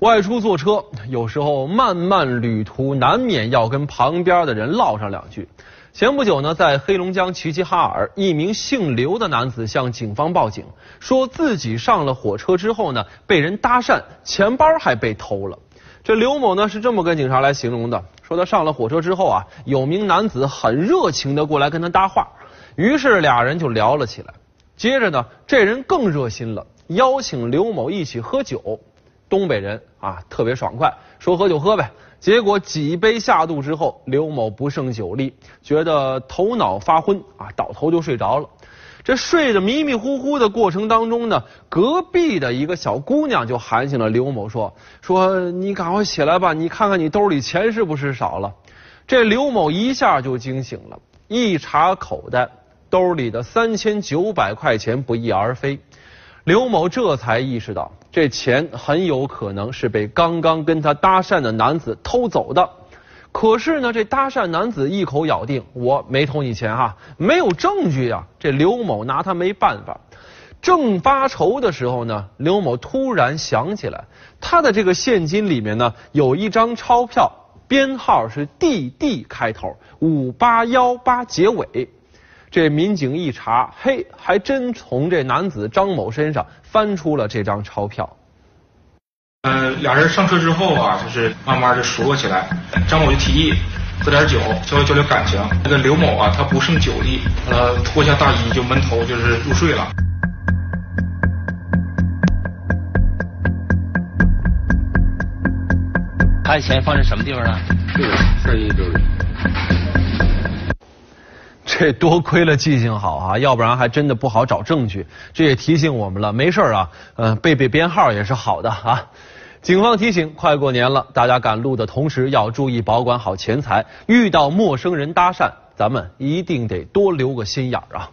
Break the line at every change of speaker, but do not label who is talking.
外出坐车，有时候漫漫旅途难免要跟旁边的人唠上两句。前不久呢，在黑龙江齐齐哈尔，一名姓刘的男子向警方报警，说自己上了火车之后呢，被人搭讪，钱包还被偷了。这刘某呢是这么跟警察来形容的：说他上了火车之后啊，有名男子很热情的过来跟他搭话，于是俩人就聊了起来。接着呢，这人更热心了，邀请刘某一起喝酒。东北人啊，特别爽快，说喝就喝呗。结果几杯下肚之后，刘某不胜酒力，觉得头脑发昏啊，倒头就睡着了。这睡得迷迷糊糊的过程当中呢，隔壁的一个小姑娘就喊醒了刘某，说：“说你赶快起来吧，你看看你兜里钱是不是少了？”这刘某一下就惊醒了，一查口袋，兜里的三千九百块钱不翼而飞。刘某这才意识到，这钱很有可能是被刚刚跟他搭讪的男子偷走的。可是呢，这搭讪男子一口咬定我没偷你钱哈，没有证据呀。这刘某拿他没办法。正发愁的时候呢，刘某突然想起来，他的这个现金里面呢有一张钞票，编号是 DD 开头，五八幺八结尾。这民警一查，嘿，还真从这男子张某身上翻出了这张钞票。
呃，俩人上车之后啊，就是慢慢的熟络起来。张某就提议喝点酒，交流交流感情。那个刘某啊，他不胜酒力，呃，脱下大衣就闷头就是入睡了。
他的钱放在什么地方呢？
这个在衣兜里。
这多亏了记性好啊，要不然还真的不好找证据。这也提醒我们了，没事啊，嗯，背背编号也是好的啊。警方提醒，快过年了，大家赶路的同时要注意保管好钱财。遇到陌生人搭讪，咱们一定得多留个心眼儿啊。